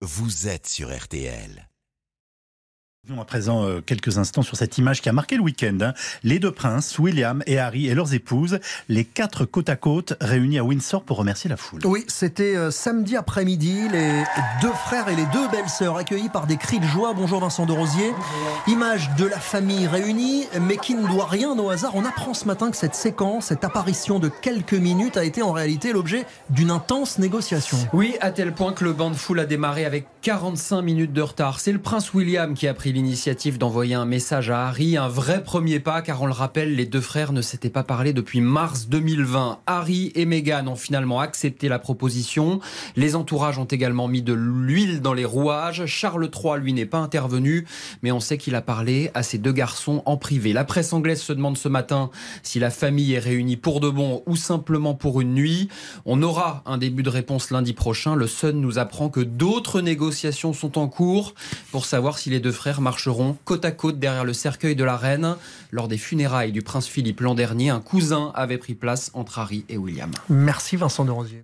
vous êtes sur RTL. À présent, euh, quelques instants sur cette image qui a marqué le week-end. hein. Les deux princes, William et Harry et leurs épouses, les quatre côte à côte réunis à Windsor pour remercier la foule. Oui, c'était euh, samedi après-midi, les deux frères et les deux belles-sœurs accueillis par des cris de joie. Bonjour Vincent de Rosier. Image de la famille réunie, mais qui ne doit rien au hasard. On apprend ce matin que cette séquence, cette apparition de quelques minutes a été en réalité l'objet d'une intense négociation. Oui, à tel point que le bain de foule a démarré avec 45 minutes de retard. C'est le prince William qui a pris l'initiative d'envoyer un message à Harry, un vrai premier pas, car on le rappelle, les deux frères ne s'étaient pas parlé depuis mars 2020. Harry et Meghan ont finalement accepté la proposition. Les entourages ont également mis de l'huile dans les rouages. Charles III, lui, n'est pas intervenu, mais on sait qu'il a parlé à ses deux garçons en privé. La presse anglaise se demande ce matin si la famille est réunie pour de bon ou simplement pour une nuit. On aura un début de réponse lundi prochain. Le Sun nous apprend que d'autres négociations sont en cours pour savoir si les deux frères marcheront côte à côte derrière le cercueil de la reine. Lors des funérailles du prince Philippe l'an dernier, un cousin avait pris place entre Harry et William. Merci Vincent de Rosier.